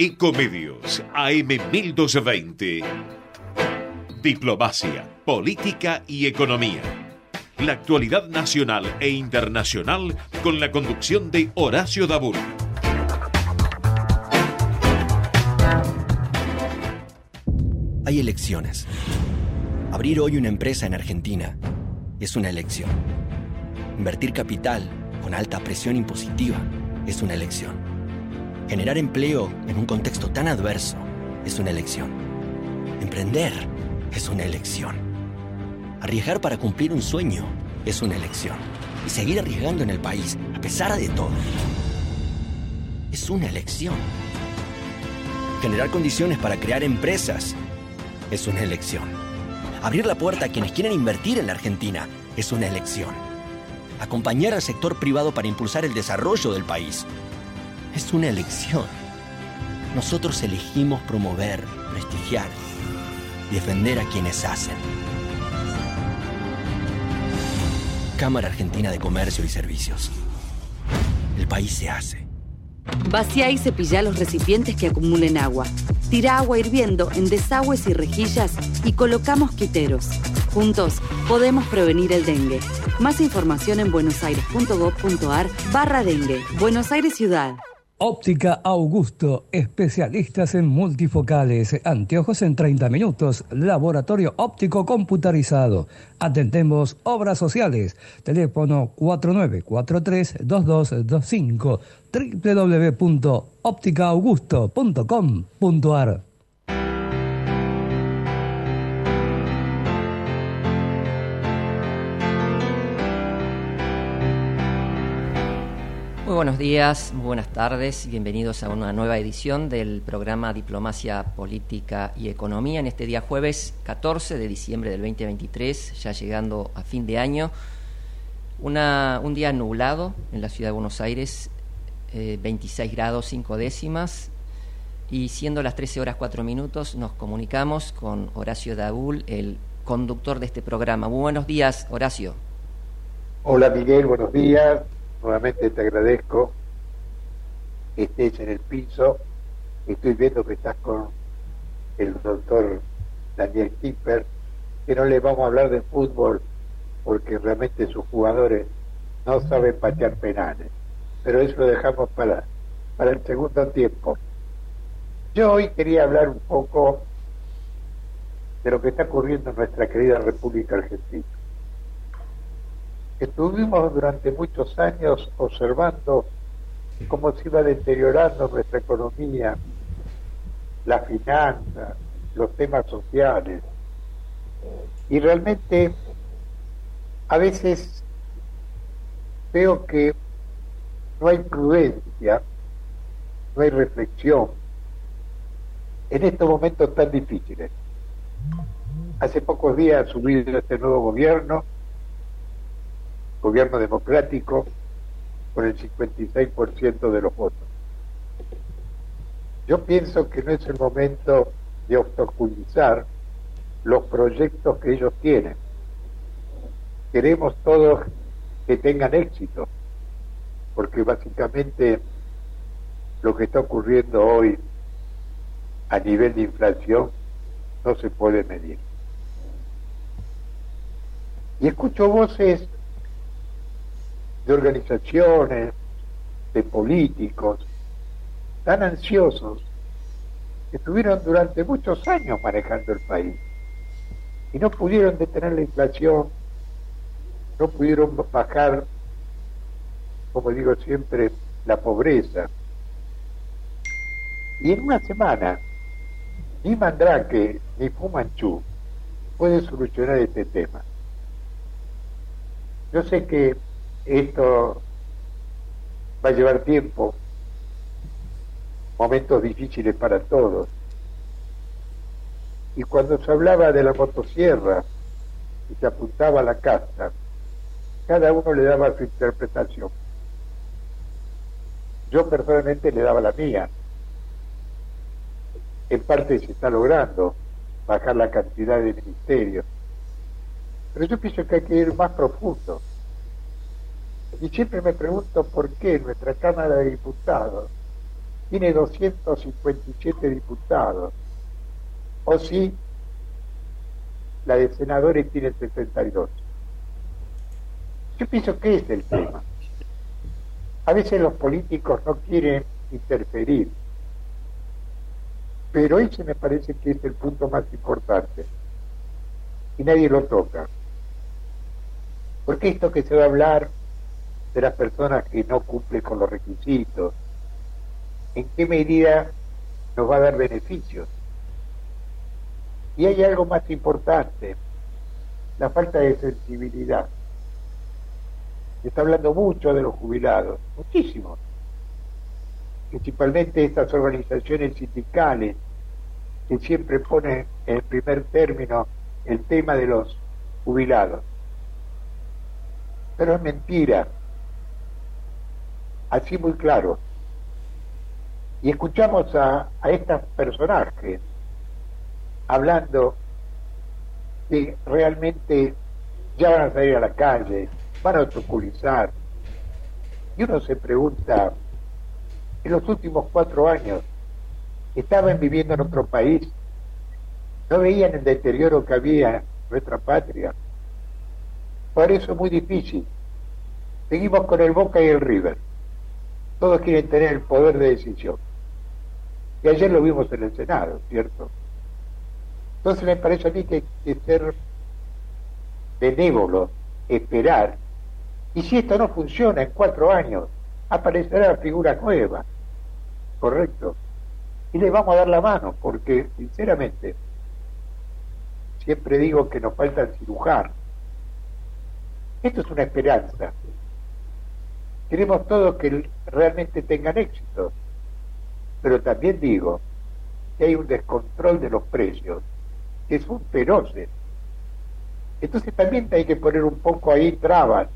Ecomedios AM 1220. Diplomacia, política y economía. La actualidad nacional e internacional con la conducción de Horacio Dabur. Hay elecciones. Abrir hoy una empresa en Argentina es una elección. Invertir capital con alta presión impositiva es una elección. Generar empleo en un contexto tan adverso es una elección. Emprender es una elección. Arriesgar para cumplir un sueño es una elección. Y seguir arriesgando en el país, a pesar de todo, es una elección. Generar condiciones para crear empresas es una elección. Abrir la puerta a quienes quieren invertir en la Argentina es una elección. Acompañar al sector privado para impulsar el desarrollo del país es una elección. Nosotros elegimos promover, prestigiar defender a quienes hacen. Cámara Argentina de Comercio y Servicios. El país se hace. Vacía y cepilla los recipientes que acumulen agua. Tira agua hirviendo en desagües y rejillas y colocamos quiteros. Juntos podemos prevenir el dengue. Más información en buenosaires.gov.ar barra dengue. Buenos Aires Ciudad. Óptica Augusto, especialistas en multifocales, anteojos en 30 minutos, laboratorio óptico computarizado. Atendemos obras sociales. Teléfono 4943-2225 www.opticaaugusto.com.ar buenos días, muy buenas tardes, bienvenidos a una nueva edición del programa Diplomacia Política y Economía en este día jueves 14 de diciembre del 2023, ya llegando a fin de año. Una, un día nublado en la ciudad de Buenos Aires, 26 eh, grados 5 décimas, y siendo las 13 horas 4 minutos nos comunicamos con Horacio Daúl, el conductor de este programa. Muy buenos días, Horacio. Hola Miguel, buenos días nuevamente te agradezco que estés en el piso. Estoy viendo que estás con el doctor Daniel Kipper, que no le vamos a hablar de fútbol porque realmente sus jugadores no saben patear penales. Pero eso lo dejamos para, para el segundo tiempo. Yo hoy quería hablar un poco de lo que está ocurriendo en nuestra querida República Argentina. Estuvimos durante muchos años observando cómo se iba deteriorando nuestra economía, la finanza, los temas sociales. Y realmente a veces veo que no hay prudencia, no hay reflexión en estos momentos tan difíciles. Hace pocos días ha subido este nuevo gobierno gobierno democrático con el 56% de los votos. Yo pienso que no es el momento de obstaculizar los proyectos que ellos tienen. Queremos todos que tengan éxito, porque básicamente lo que está ocurriendo hoy a nivel de inflación no se puede medir. Y escucho voces de organizaciones, de políticos, tan ansiosos, que estuvieron durante muchos años manejando el país y no pudieron detener la inflación, no pudieron bajar, como digo siempre, la pobreza. Y en una semana, ni Mandrake ni Fumanchu pueden solucionar este tema. Yo sé que esto va a llevar tiempo, momentos difíciles para todos. Y cuando se hablaba de la motosierra y se apuntaba a la casa, cada uno le daba su interpretación. Yo personalmente le daba la mía. En parte se está logrando bajar la cantidad de ministerios. Pero yo pienso que hay que ir más profundo. Y siempre me pregunto por qué nuestra Cámara de Diputados tiene 257 diputados, o si la de senadores tiene 62. Yo pienso que es el tema. A veces los políticos no quieren interferir, pero ese me parece que es el punto más importante y nadie lo toca. Porque esto que se va a hablar de las personas que no cumplen con los requisitos, ¿en qué medida nos va a dar beneficios? Y hay algo más importante, la falta de sensibilidad. Se está hablando mucho de los jubilados, muchísimo. Principalmente estas organizaciones sindicales que siempre ponen en primer término el tema de los jubilados. Pero es mentira, así muy claro. Y escuchamos a, a estos personajes hablando que realmente ya van a salir a la calle, van a obstaculizar. Y uno se pregunta, en los últimos cuatro años, estaban viviendo en otro país, no veían el deterioro que había en nuestra patria. Por eso es muy difícil. Seguimos con el Boca y el River. Todos quieren tener el poder de decisión. Y ayer lo vimos en el Senado, ¿cierto? Entonces me parece a mí que hay que ser benévolo, esperar. Y si esto no funciona en cuatro años, aparecerá figura nueva. ¿Correcto? Y le vamos a dar la mano, porque sinceramente, siempre digo que nos falta el cirujano. Esto es una esperanza. Queremos todos que realmente tengan éxito, pero también digo que hay un descontrol de los precios que son feroces. Entonces también hay que poner un poco ahí trabas,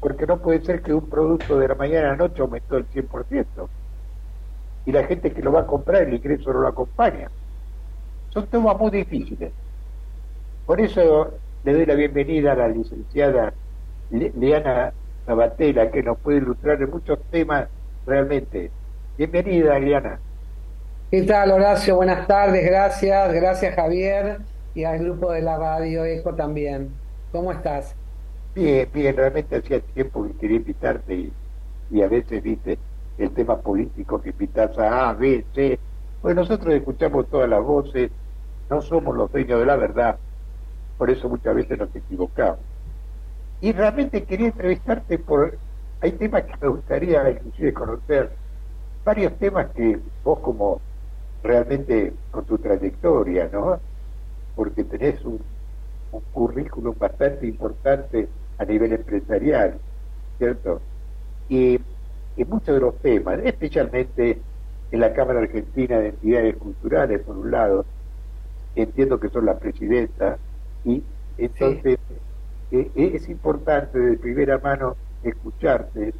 porque no puede ser que un producto de la mañana a la noche aumentó el 100% y la gente que lo va a comprar el ingreso no lo acompaña. Son temas muy difíciles. Por eso le doy la bienvenida a la licenciada Liana Sabatella, que nos puede ilustrar en muchos temas realmente. Bienvenida, Liana. ¿Qué tal, Horacio? Buenas tardes, gracias. Gracias, Javier, y al grupo de la Radio Eco también. ¿Cómo estás? Bien, bien, realmente hacía tiempo que quería invitarte y, y a veces, viste, el tema político que invitas a A, B, C. Pues nosotros escuchamos todas las voces, no somos los dueños de la verdad, por eso muchas veces nos equivocamos. Y realmente quería entrevistarte por... Hay temas que me gustaría inclusive conocer, varios temas que vos como realmente con tu trayectoria, ¿no? Porque tenés un, currículum bastante importante a nivel empresarial, ¿cierto? Y, y muchos de los temas, especialmente en la Cámara Argentina de Entidades Culturales, por un lado, entiendo que son la presidenta, y entonces eh, es importante de primera mano escucharte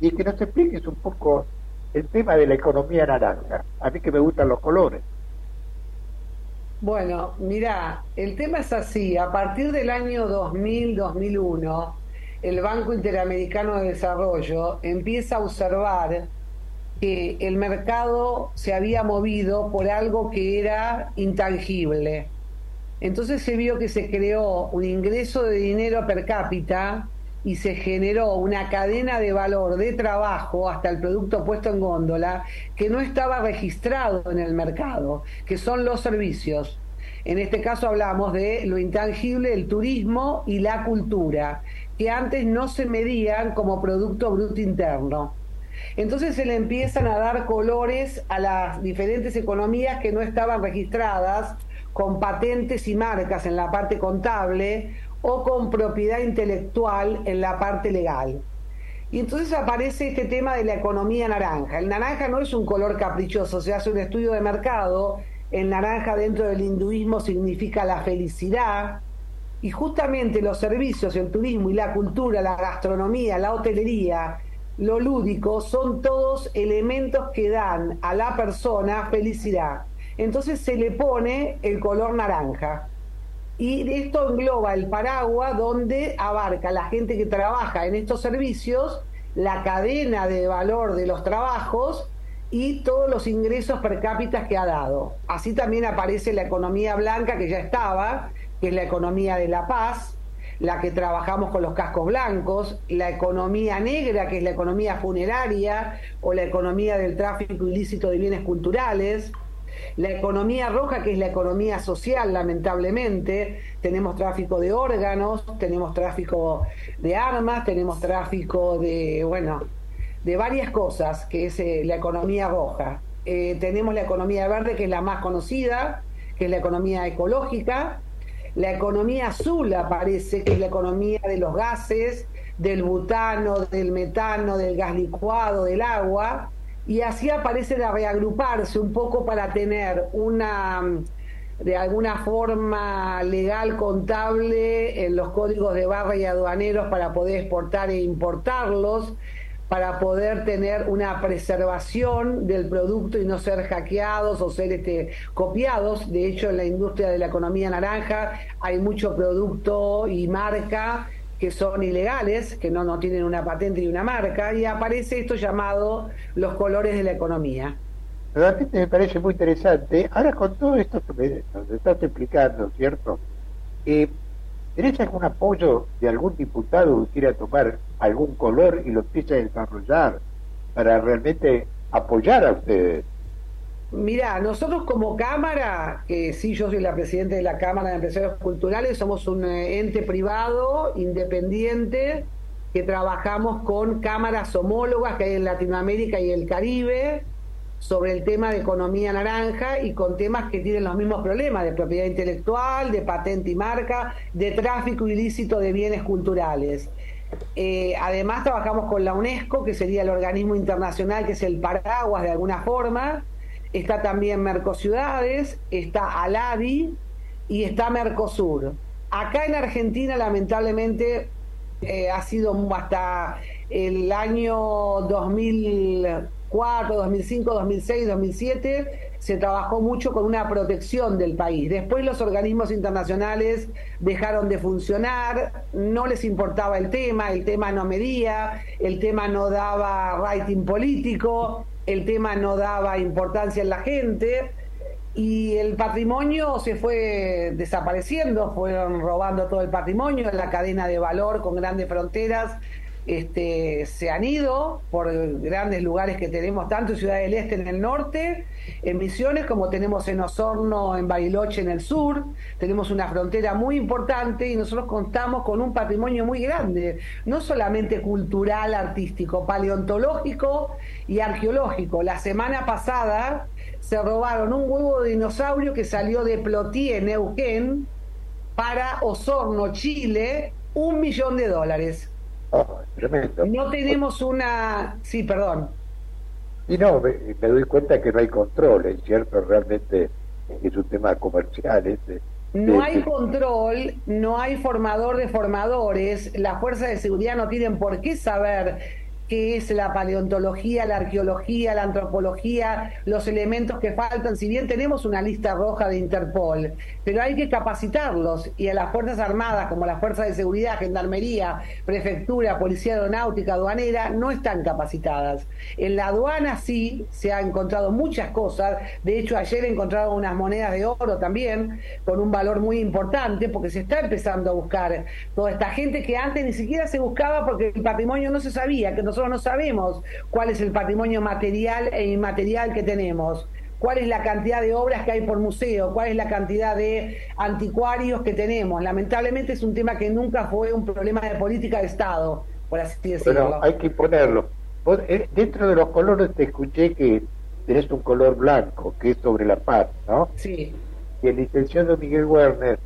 y que nos expliques un poco el tema de la economía naranja. A mí que me gustan los colores. Bueno, mira, el tema es así. A partir del año 2000-2001, el Banco Interamericano de Desarrollo empieza a observar que el mercado se había movido por algo que era intangible. Entonces se vio que se creó un ingreso de dinero per cápita y se generó una cadena de valor de trabajo hasta el producto puesto en góndola que no estaba registrado en el mercado, que son los servicios. En este caso hablamos de lo intangible, el turismo y la cultura, que antes no se medían como Producto Bruto Interno. Entonces se le empiezan a dar colores a las diferentes economías que no estaban registradas con patentes y marcas en la parte contable o con propiedad intelectual en la parte legal. Y entonces aparece este tema de la economía naranja. El naranja no es un color caprichoso, se hace un estudio de mercado. El naranja dentro del hinduismo significa la felicidad. Y justamente los servicios, el turismo y la cultura, la gastronomía, la hotelería, lo lúdico, son todos elementos que dan a la persona felicidad. Entonces se le pone el color naranja. Y esto engloba el paraguas donde abarca la gente que trabaja en estos servicios, la cadena de valor de los trabajos y todos los ingresos per cápita que ha dado. Así también aparece la economía blanca que ya estaba, que es la economía de la paz, la que trabajamos con los cascos blancos, la economía negra, que es la economía funeraria, o la economía del tráfico ilícito de bienes culturales, la economía roja, que es la economía social, lamentablemente, tenemos tráfico de órganos, tenemos tráfico de armas, tenemos tráfico de, bueno, de varias cosas, que es eh, la economía roja. Eh, tenemos la economía verde, que es la más conocida, que es la economía ecológica. La economía azul aparece, que es la economía de los gases, del butano, del metano, del gas licuado, del agua. Y así aparece a reagruparse un poco para tener una de alguna forma legal contable en los códigos de barra y aduaneros para poder exportar e importarlos para poder tener una preservación del producto y no ser hackeados o ser este, copiados. De hecho, en la industria de la economía naranja hay mucho producto y marca que son ilegales, que no, no tienen una patente y una marca, y aparece esto llamado los colores de la economía. Realmente me parece muy interesante. Ahora con todo esto que me, nos estás explicando, ¿cierto? Eh, ¿Tenés algún apoyo de algún diputado que quiera tomar algún color y lo empiece a desarrollar para realmente apoyar a ustedes? Mira, nosotros como Cámara, que sí, yo soy la presidenta de la Cámara de Empresarios Culturales, somos un eh, ente privado, independiente, que trabajamos con cámaras homólogas que hay en Latinoamérica y el Caribe, sobre el tema de economía naranja y con temas que tienen los mismos problemas de propiedad intelectual, de patente y marca, de tráfico ilícito de bienes culturales. Eh, además trabajamos con la UNESCO, que sería el organismo internacional que es el paraguas de alguna forma. Está también Mercociudades, está Aladi y está Mercosur. Acá en Argentina, lamentablemente, eh, ha sido hasta el año 2000 2004, 2005, 2006, 2007, se trabajó mucho con una protección del país. Después los organismos internacionales dejaron de funcionar, no les importaba el tema, el tema no medía, el tema no daba rating político, el tema no daba importancia en la gente y el patrimonio se fue desapareciendo, fueron robando todo el patrimonio, en la cadena de valor con grandes fronteras este, se han ido por grandes lugares que tenemos, tanto en Ciudad del Este en el norte, en Misiones, como tenemos en Osorno, en Bariloche en el sur. Tenemos una frontera muy importante y nosotros contamos con un patrimonio muy grande, no solamente cultural, artístico, paleontológico y arqueológico. La semana pasada se robaron un huevo de dinosaurio que salió de Plotier, Neuquén, para Osorno, Chile, un millón de dólares. No tenemos una... Sí, perdón. Y no, me, doy cuenta que no hay control, es cierto, realmente es un tema comercial. Este, no hay control, no hay formador de formadores, las fuerzas de seguridad no tienen por qué saber qué es la paleontología, la arqueología, la antropología, los elementos que faltan. Si bien tenemos una lista roja de Interpol, pero hay que capacitarlos y a las Fuerzas Armadas, como las Fuerzas de Seguridad, Gendarmería, Prefectura, Policía Aeronáutica, Aduanera, no están capacitadas. En la aduana sí se ha encontrado muchas cosas. De hecho, ayer encontraron unas monedas de oro también, con un valor muy importante, porque se está empezando a buscar toda esta gente que antes ni siquiera se buscaba porque el patrimonio no se sabía, que nosotros no sabemos cuál es el patrimonio material e inmaterial que tenemos, cuál es la cantidad de obras que hay por museo, cuál es la cantidad de anticuarios que tenemos. Lamentablemente es un tema que nunca fue un problema de política de Estado, por así decirlo. Pero hay que ponerlo. Eh, dentro de los colores te escuché que tenés un color blanco, que es sobre la paz, ¿no? Sí. Y el licenciado Miguel Werner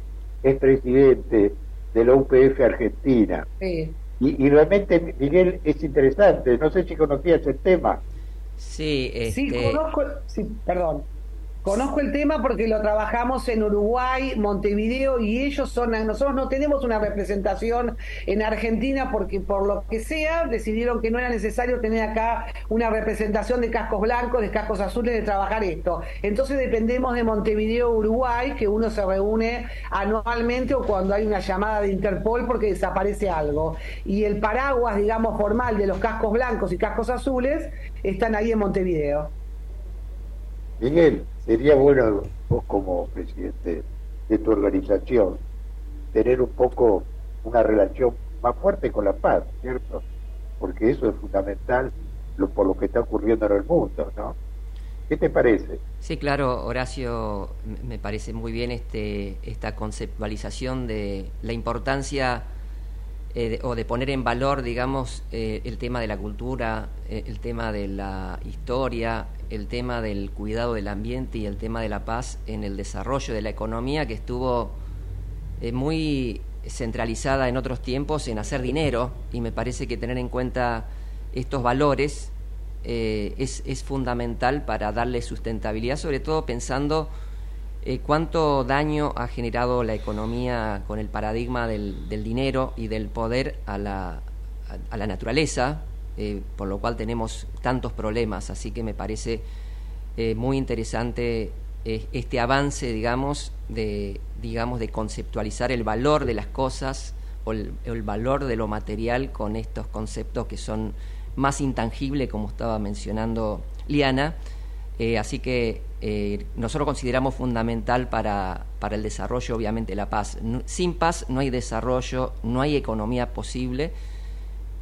es presidente de la UPF Argentina. Sí. Y, realmente, Miguel, es interesante. No sé si conocías el tema. Sí, sí, este conozco. Sí, perdón. Conozco el tema porque lo trabajamos en Uruguay, Montevideo y ellos son, nosotros no tenemos una representación en Argentina porque por lo que sea decidieron que no era necesario tener acá una representación de cascos blancos, de cascos azules, de trabajar esto. Entonces dependemos de Montevideo, Uruguay, que uno se reúne anualmente o cuando hay una llamada de Interpol porque desaparece algo. Y el paraguas, digamos, formal de los cascos blancos y cascos azules están ahí en Montevideo. Miguel, sería bueno vos como presidente de tu organización tener un poco una relación más fuerte con la paz, ¿cierto? Porque eso es fundamental lo, por lo que está ocurriendo en el mundo, ¿no? ¿Qué te parece? Sí, claro, Horacio, me parece muy bien este, esta conceptualización de la importancia eh, o de poner en valor, digamos, eh, el tema de la cultura, eh, el tema de la historia, el tema del cuidado del ambiente y el tema de la paz en el desarrollo de la economía que estuvo muy centralizada en otros tiempos en hacer dinero y me parece que tener en cuenta estos valores eh, es, es, fundamental para darle sustentabilidad, sobre todo pensando eh, cuánto daño ha generado la economía con el paradigma del, dinero y del poder a la, a, la naturaleza, eh, por lo cual tenemos tantos problemas. Así que me parece muy interesante este avance, digamos, de, digamos, de conceptualizar el valor de las cosas o el valor de lo material con estos conceptos que son más intangible, como estaba mencionando Liana. Eh, así que eh, nosotros consideramos fundamental para, para, el desarrollo, obviamente, la paz. sin paz no hay desarrollo, no hay economía posible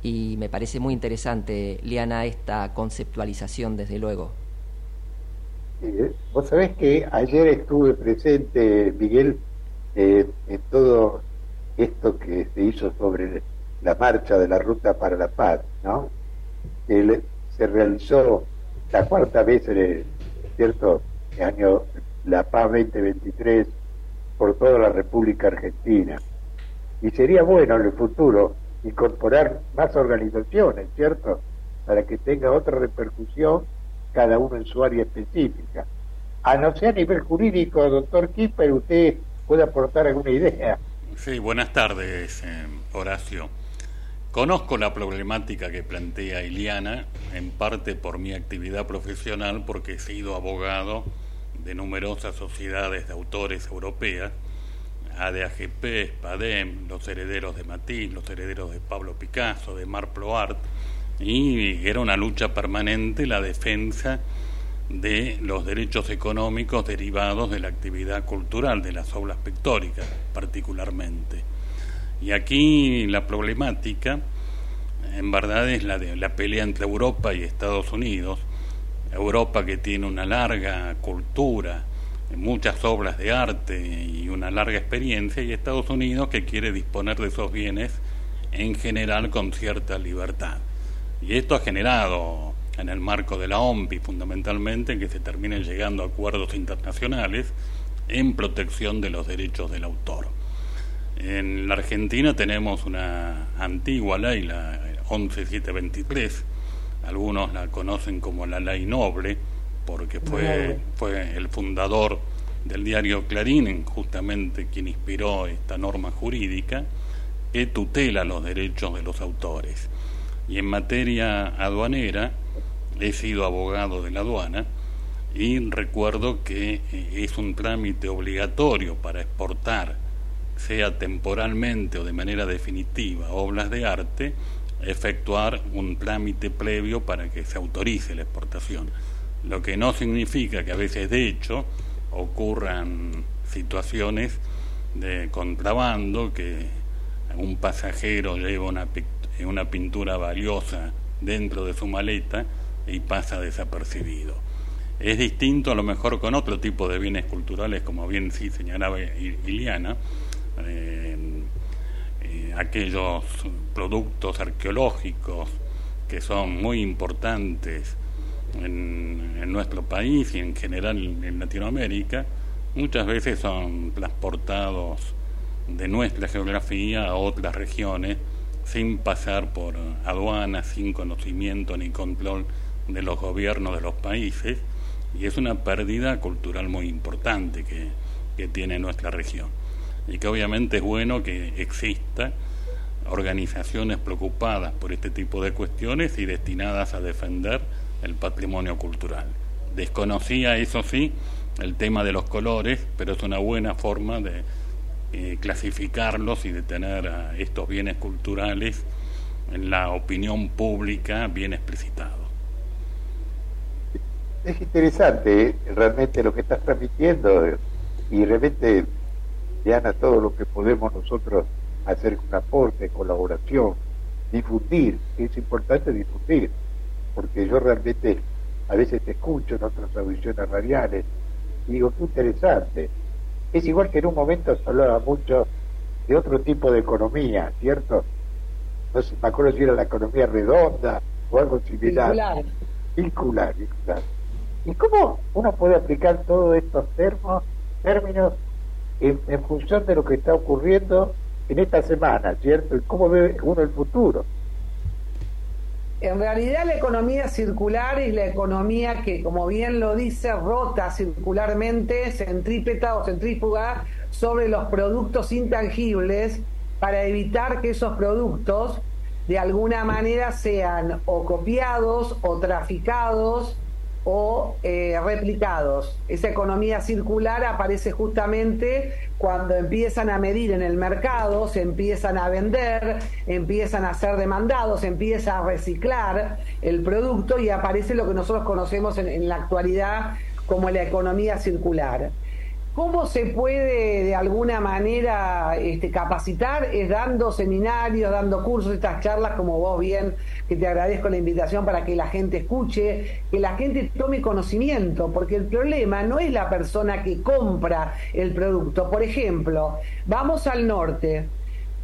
y me parece muy interesante, Liana, esta conceptualización, desde luego. Eh, vos sabés que ayer estuve presente, Miguel, en todo esto que se hizo sobre la marcha de la Ruta para la Paz, ¿no? que se realizó la cuarta vez en el cierto año la paz 2023 por toda la República Argentina y sería bueno en el futuro incorporar más organizaciones cierto para que tenga otra repercusión cada uno en su área específica. A no ser a nivel jurídico doctor Kipper usted puede aportar alguna idea. Sí buenas tardes eh, Horacio. Conozco la problemática que plantea Iliana, en parte por mi actividad profesional, porque he sido abogado de numerosas sociedades de autores europeas, ADAGP, SPADEM, los herederos de Matisse, los herederos de Pablo Picasso, de Marc Ploart, y era una lucha permanente la defensa de los derechos económicos derivados de la actividad cultural, de las obras pictóricas particularmente. Y aquí la problemática, en verdad, es la de la pelea entre Europa y Estados Unidos. Europa que tiene una larga cultura, muchas obras de arte y una larga experiencia, y Estados Unidos que quiere disponer de esos bienes en general con cierta libertad. Y esto ha generado en el marco de la OMPI fundamentalmente que se terminen llegando a acuerdos internacionales en protección de los derechos del autor. En la Argentina tenemos una antigua ley, la 11723, algunos la conocen como la ley noble, porque fue, fue el fundador del diario Clarín, justamente quien inspiró esta norma jurídica, que tutela los derechos de los autores. Y en materia aduanera, he sido abogado de la aduana y recuerdo que eh, es un trámite obligatorio para exportar sea temporalmente o de manera definitiva obras de arte, efectuar un trámite previo para que se autorice la exportación. Lo que no significa que a veces, de hecho, ocurran situaciones de contrabando, que un pasajero lleva una, una pintura valiosa dentro de su maleta y pasa desapercibido. Es distinto a lo mejor con otro tipo de bienes culturales, como bien sí señalaba Iliana, eh, eh, aquellos productos arqueológicos que son muy importantes en, nuestro país y en general en Latinoamérica, muchas veces son transportados de nuestra geografía a otras regiones sin pasar por aduanas, sin conocimiento ni control de los gobiernos de los países, y es una pérdida cultural muy importante que, que tiene nuestra región. Y que obviamente es bueno que exista organizaciones preocupadas por este tipo de cuestiones y destinadas a defender el patrimonio cultural. Desconocía, eso sí, el tema de los colores, pero es una buena forma de eh, clasificarlos y de tener a estos bienes culturales en la opinión pública bien explicitados. Es interesante ¿eh? realmente lo que estás transmitiendo y realmente, Diana, todo lo que podemos nosotros hacer un aporte, colaboración, difundir, es importante difundir, porque yo realmente a veces te escucho en otras audiciones radiales y digo, qué interesante. Es igual que en un momento se hablaba mucho de otro tipo de economía, ¿cierto? No sé, me acuerdo si era la economía redonda o algo similar. Vincular. Vincular, vincular. ¿Y cómo uno puede aplicar todos estos términos, términos en, en función de lo que está ocurriendo en esta semana, ¿cierto? ¿Y cómo ve uno el futuro? En realidad la economía circular es la economía que, como bien lo dice, rota circularmente, centrípeta o centrífuga sobre los productos intangibles para evitar que esos productos de alguna manera sean o copiados o traficados o eh, replicados. Esa economía circular aparece justamente cuando empiezan a medir en el mercado, se empiezan a vender, empiezan a ser demandados, empieza a reciclar el producto y aparece lo que nosotros conocemos en la actualidad como la economía circular. ¿Cómo se puede de alguna manera este, capacitar? Es dando seminarios, dando cursos, estas charlas, como vos bien, que te agradezco la invitación para que la gente escuche, que la gente tome conocimiento, porque el problema no es la persona que compra el producto. Por ejemplo, vamos al norte.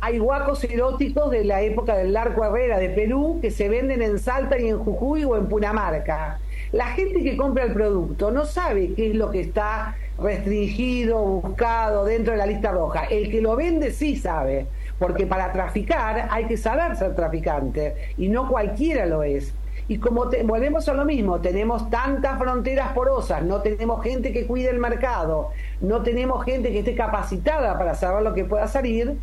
Hay guacos eróticos de la época del Larco Herrera de Perú que se venden en Salta y en Jujuy o en Punamarca. La gente que compra el producto no sabe qué es lo que está restringido, buscado dentro de la lista roja. El que lo vende sí sabe, porque para traficar hay que saber ser traficante y no cualquiera lo es. Y como volvemos a lo mismo, tenemos tantas fronteras porosas, no tenemos gente que cuide el mercado, no tenemos gente que esté capacitada para saber lo que pueda salir,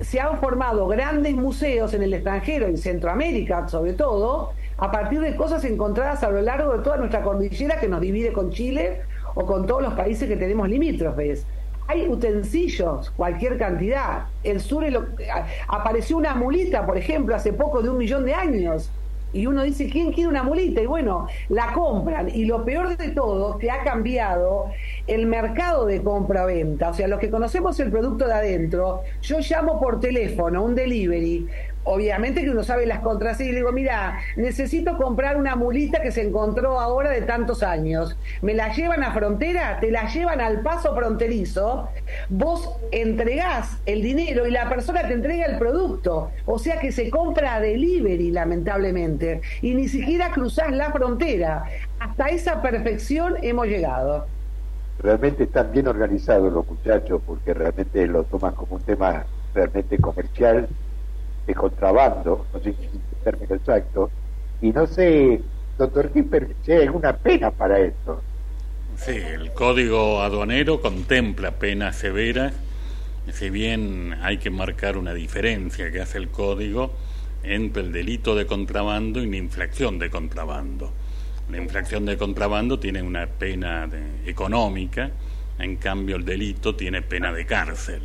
se han formado grandes museos en el extranjero, en Centroamérica sobre todo, a partir de cosas encontradas a lo largo de toda nuestra cordillera que nos divide con Chile o con todos los países que tenemos limítrofes. Hay utensilios, cualquier cantidad. El sur apareció una mulita, por ejemplo, hace poco de un millón de años. Y uno dice, ¿quién quiere una mulita? Y bueno, la compran. Y lo peor de todo, que ha cambiado el mercado de compra-venta. O sea, los que conocemos el producto de adentro, yo llamo por teléfono, un delivery, obviamente que uno sabe las contraseñas y digo, mira, necesito comprar una mulita que se encontró ahora de tantos años. Me la llevan a frontera, te la llevan al paso fronterizo, vos entregás el dinero y la persona te entrega el producto. O sea que se compra a delivery, lamentablemente, y ni siquiera cruzás la frontera. Hasta esa perfección hemos llegado. Realmente están bien organizados los muchachos porque realmente lo toman como un tema realmente comercial de contrabando, no sé si es el término exacto, y no sé, doctor Kipper, si hay alguna pena para esto. Sí, el código aduanero contempla penas severas, si bien hay que marcar una diferencia que hace el código entre el delito de contrabando y la infracción de contrabando. La infracción de contrabando tiene una pena económica, en cambio el delito tiene pena de cárcel.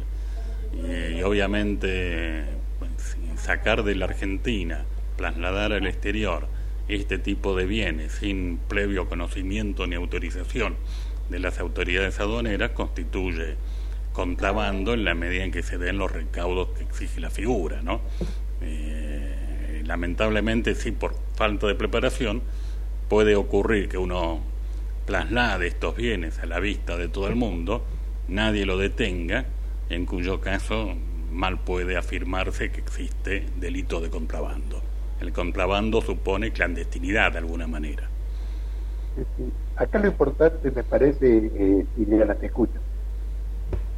y obviamente sacar de la Argentina, trasladar al exterior este tipo de bienes sin previo conocimiento ni autorización de las autoridades aduaneras constituye contrabando en la medida en que se den los recaudos que exige la figura, ¿no? Eh, lamentablemente, sí, por falta de preparación, puede ocurrir que uno traslade estos bienes a la vista de todo el mundo, nadie lo detenga, en cuyo caso mal puede afirmarse que existe delito de contrabando. El contrabando supone clandestinidad de alguna manera. Acá lo importante me parece, eh, Liliana, te escucho.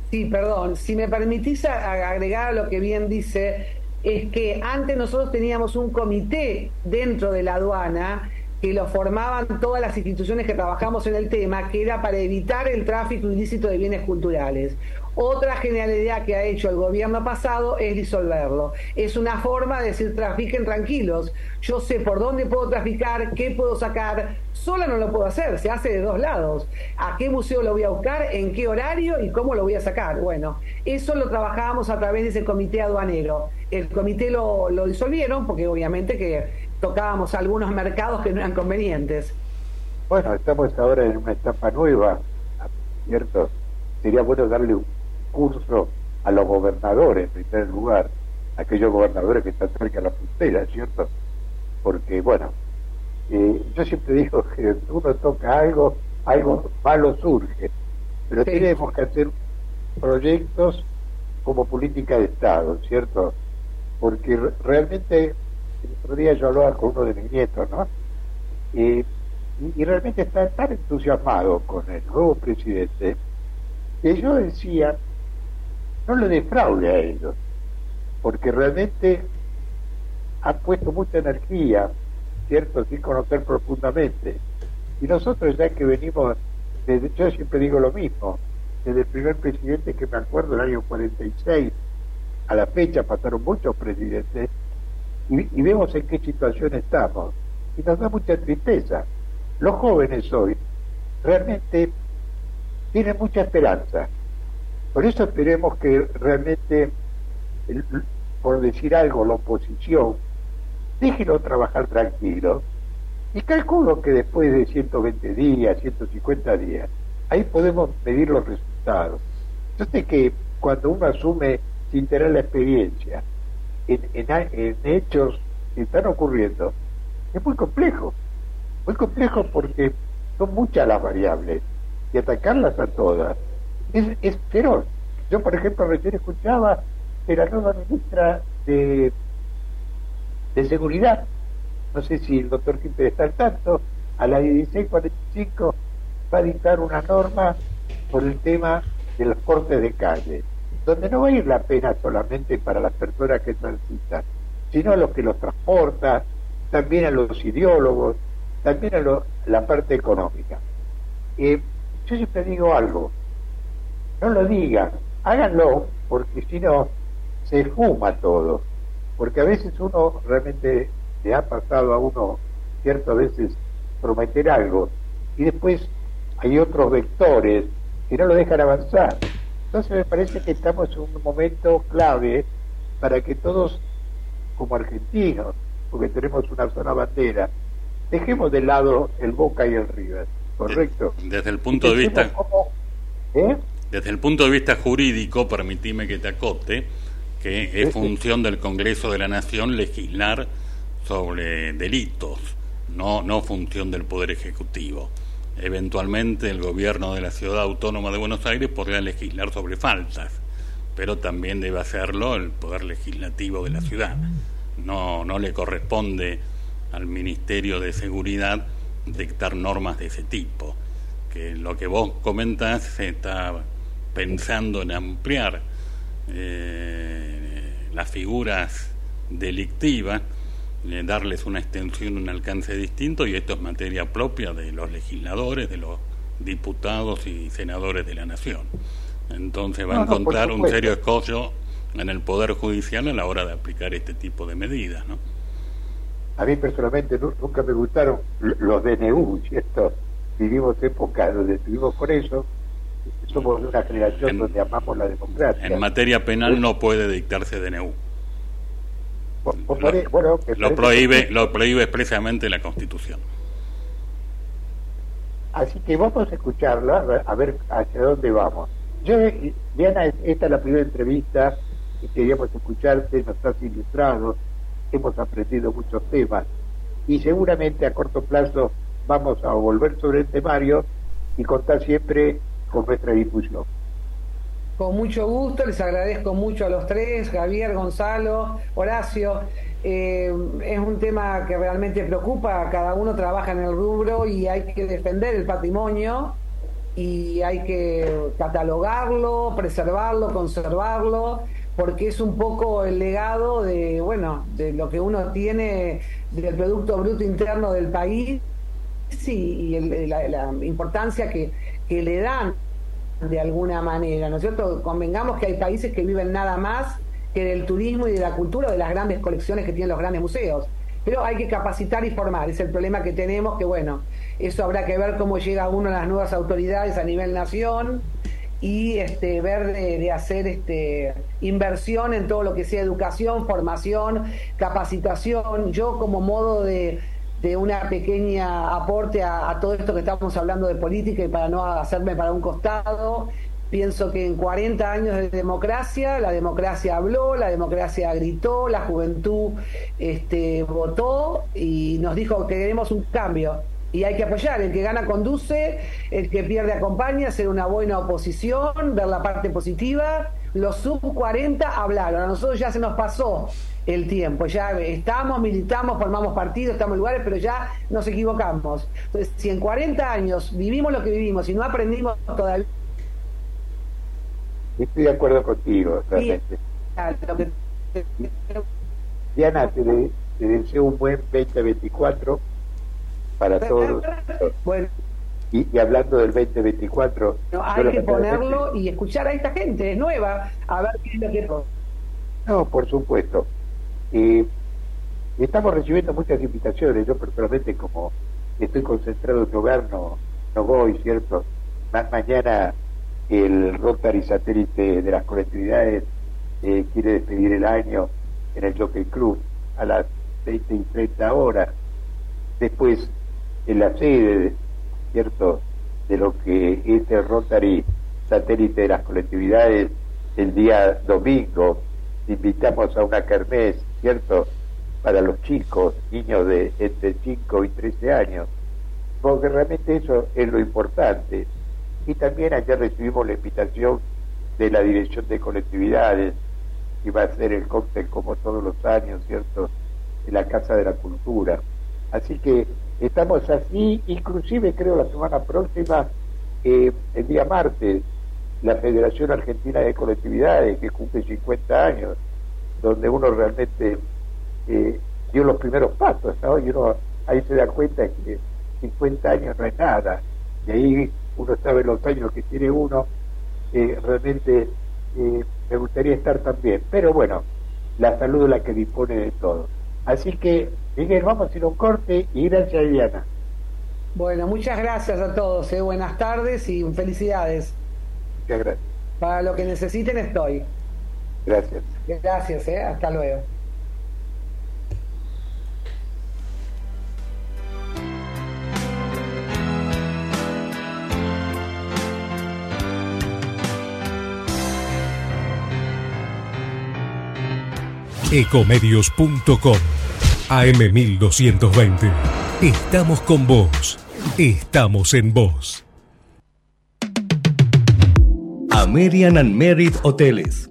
Sí, perdón, si me permitís agregar a lo que bien dice, es que antes nosotros teníamos un comité dentro de la aduana que lo formaban todas las instituciones que trabajamos en el tema, que era para evitar el tráfico ilícito de bienes culturales. Otra genialidad que ha hecho el gobierno pasado es disolverlo. Es una forma de decir trafiquen tranquilos. Yo sé por dónde puedo traficar, qué puedo sacar. Sola no lo puedo hacer, se hace de dos lados. ¿A qué museo lo voy a buscar? ¿En qué horario? ¿Y cómo lo voy a sacar? Bueno, eso lo trabajábamos a través de ese comité aduanero. El comité lo, lo disolvieron porque obviamente que tocábamos algunos mercados que no eran convenientes. Bueno, estamos ahora en una etapa nueva, ¿cierto? Sería bueno darle un curso a los gobernadores, en primer lugar, aquellos gobernadores que están cerca de la frontera, ¿cierto? Porque, bueno, eh, yo siempre digo que uno toca algo, algo malo surge, pero tenemos que hacer proyectos como política de Estado, ¿cierto? Porque realmente, el otro día yo hablaba con uno de mis nietos, ¿no? y, realmente está tan entusiasmado con el nuevo presidente que yo decía, no le defraude a ellos, porque realmente han puesto mucha energía, ¿cierto?, sin conocer profundamente. Y nosotros ya que venimos, desde, yo siempre digo lo mismo, desde el primer presidente que me acuerdo, el año 46, a la fecha pasaron muchos presidentes, y, vemos en qué situación estamos. Y nos da mucha tristeza. Los jóvenes hoy realmente tienen mucha esperanza. Por eso esperemos que realmente, por decir algo, la oposición, déjenlo trabajar tranquilo. Y calculo que después de 120 días, 150 días, ahí podemos medir los resultados sé que cuando uno asume sin tener la experiencia en, en, hechos que están ocurriendo, es muy complejo. Muy complejo porque son muchas las variables y atacarlas a todas es, es feroz. Yo, por ejemplo, recién escuchaba que la nueva ministra de, de Seguridad, no sé si el doctor Quimper está al tanto, a la 1645 va a dictar una norma por el tema de los cortes de calle, donde no va a ir la pena solamente para las personas que transitan, sino a los que los transportan, también a los ideólogos, también a la parte económica. Eh, yo siempre digo algo, no lo digan, háganlo, porque si no, se fuma todo. Porque a veces uno realmente le ha pasado a uno ciertas veces prometer algo y después hay otros vectores y no lo dejan avanzar. Entonces me parece que estamos en un momento clave para que todos, como argentinos, porque tenemos una sola bandera, dejemos de lado el Boca y el River, ¿correcto? Desde el punto de vista... ¿eh? Desde el punto de vista jurídico, permitime que te acote, que es función del Congreso de la Nación legislar sobre delitos, no, no función del Poder Ejecutivo. Eventualmente el gobierno de la Ciudad Autónoma de Buenos Aires podría legislar sobre faltas, pero también debe hacerlo el Poder Legislativo de la ciudad. No, no le corresponde al Ministerio de Seguridad dictar normas de ese tipo. Que lo que vos comentás está pensando en ampliar eh, las figuras delictivas darles una extensión, un alcance distinto, y esto es materia propia de los legisladores, de los diputados y senadores de la Nación. Entonces va a encontrar un serio escollo en el Poder Judicial a la hora de aplicar este tipo de medidas. ¿no? A mí personalmente nunca me gustaron los DNU, ¿cierto? Vivimos épocas donde estuvimos por eso, somos de una generación donde amamos la democracia. En materia penal no puede dictarse DNU lo, prohíbe, lo prohíbe expresamente la Constitución. Así que vamos a escucharla, a ver hacia dónde vamos. Yo, Diana, esta es la primera entrevista y queríamos escucharte, nos has ilustrado, hemos aprendido muchos temas y seguramente a corto plazo vamos a volver sobre el temario y contar siempre con nuestra difusión. Con mucho gusto, les agradezco mucho a los tres, Javier, Gonzalo, Horacio. Eh, es un tema que realmente preocupa, cada uno trabaja en el rubro y hay que defender el patrimonio y hay que catalogarlo, preservarlo, conservarlo, porque es un poco el legado de, bueno, de lo que uno tiene del Producto Bruto Interno del país y, la, importancia que, que le dan de alguna manera, ¿no es cierto? Convengamos que hay países que viven nada más que del turismo y de la cultura, de las grandes colecciones que tienen los grandes museos. Pero hay que capacitar y formar, es el problema que tenemos, que bueno, eso habrá que ver cómo llega uno a las nuevas autoridades a nivel nación y este, ver de, hacer este, inversión en todo lo que sea educación, formación, capacitación. Yo como modo de, de una pequeña aporte a, todo esto que estamos hablando de política y para no hacerme para un costado, pienso que en 40 años de democracia, la democracia habló, la democracia gritó, la juventud este, votó y nos dijo que queremos un cambio y hay que apoyar. El que gana conduce, el que pierde acompaña, ser una buena oposición, ver la parte positiva. Los sub 40 hablaron, a nosotros ya se nos pasó el tiempo. Ya estamos, militamos, formamos partidos, estamos en lugares, pero ya nos equivocamos. Entonces, si en 40 años vivimos lo que vivimos y no aprendimos todavía. Estoy de acuerdo contigo, realmente. Diana, te, te deseo un buen 2024 para todos. Bueno. Y, hablando del 2024. No, hay que ponerlo y escuchar a esta gente, es nueva, a ver qué es lo que. No, por supuesto. Eh, estamos recibiendo muchas invitaciones. Yo personalmente, como estoy concentrado en hogar, no, voy, ¿cierto? mañana el Rotary Satélite de las colectividades eh, quiere despedir el año en el Jockey Club a las 20 y 30 horas. Después, en la sede, ¿cierto?, de lo que es el Rotary Satélite de las colectividades el día domingo, invitamos a una kermés ¿cierto? Para los chicos, niños de entre 5 y 13 años, porque realmente eso es lo importante. Y también ayer recibimos la invitación de la Dirección de Colectividades, que va a ser el cóctel como todos los años, ¿cierto? En la Casa de la Cultura. Así que estamos así, inclusive creo la semana próxima, eh, el día martes, la Federación Argentina de Colectividades, que cumple 50 años, donde uno realmente eh, dio los primeros pasos, Y uno ahí se da cuenta que 50 años no es nada, y ahí uno sabe los años que tiene uno, eh, realmente eh, me gustaría estar también, pero bueno, la salud es la que dispone de todo. Así que, Miguel, vamos a ir a un corte y gracias, Diana. Bueno, muchas gracias a todos, buenas tardes y felicidades. Muchas gracias. Para lo que necesiten estoy. Gracias. Gracias, ¿eh? hasta luego. Ecomedios.com AM1220. Estamos con vos. Estamos en vos. American and Merit Hoteles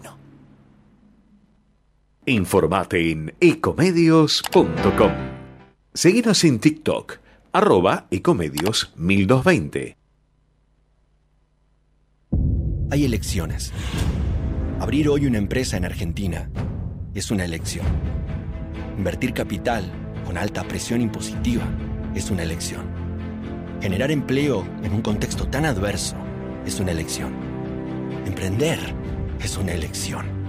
Informate en ecomedios.com. Seguinos en TikTok, arroba ecomedios 1220. Hay elecciones. Abrir hoy una empresa en Argentina es una elección. Invertir capital con alta presión impositiva es una elección. Generar empleo en un contexto tan adverso es una elección. Emprender es una elección.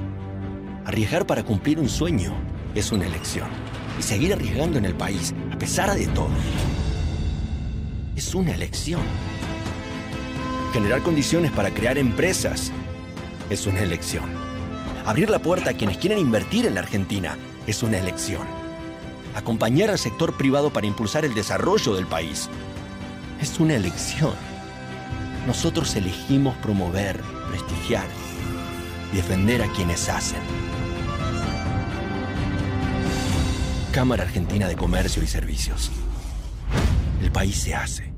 Arriesgar para cumplir un sueño es una elección. Y seguir arriesgando en el país, a pesar de todo, es una elección. Generar condiciones para crear empresas es una elección. Abrir la puerta a quienes quieren invertir en la Argentina es una elección. Acompañar al sector privado para impulsar el desarrollo del país es una elección. Nosotros elegimos promover, prestigiar defender a quienes hacen. Cámara Argentina de Comercio y Servicios. país se hace.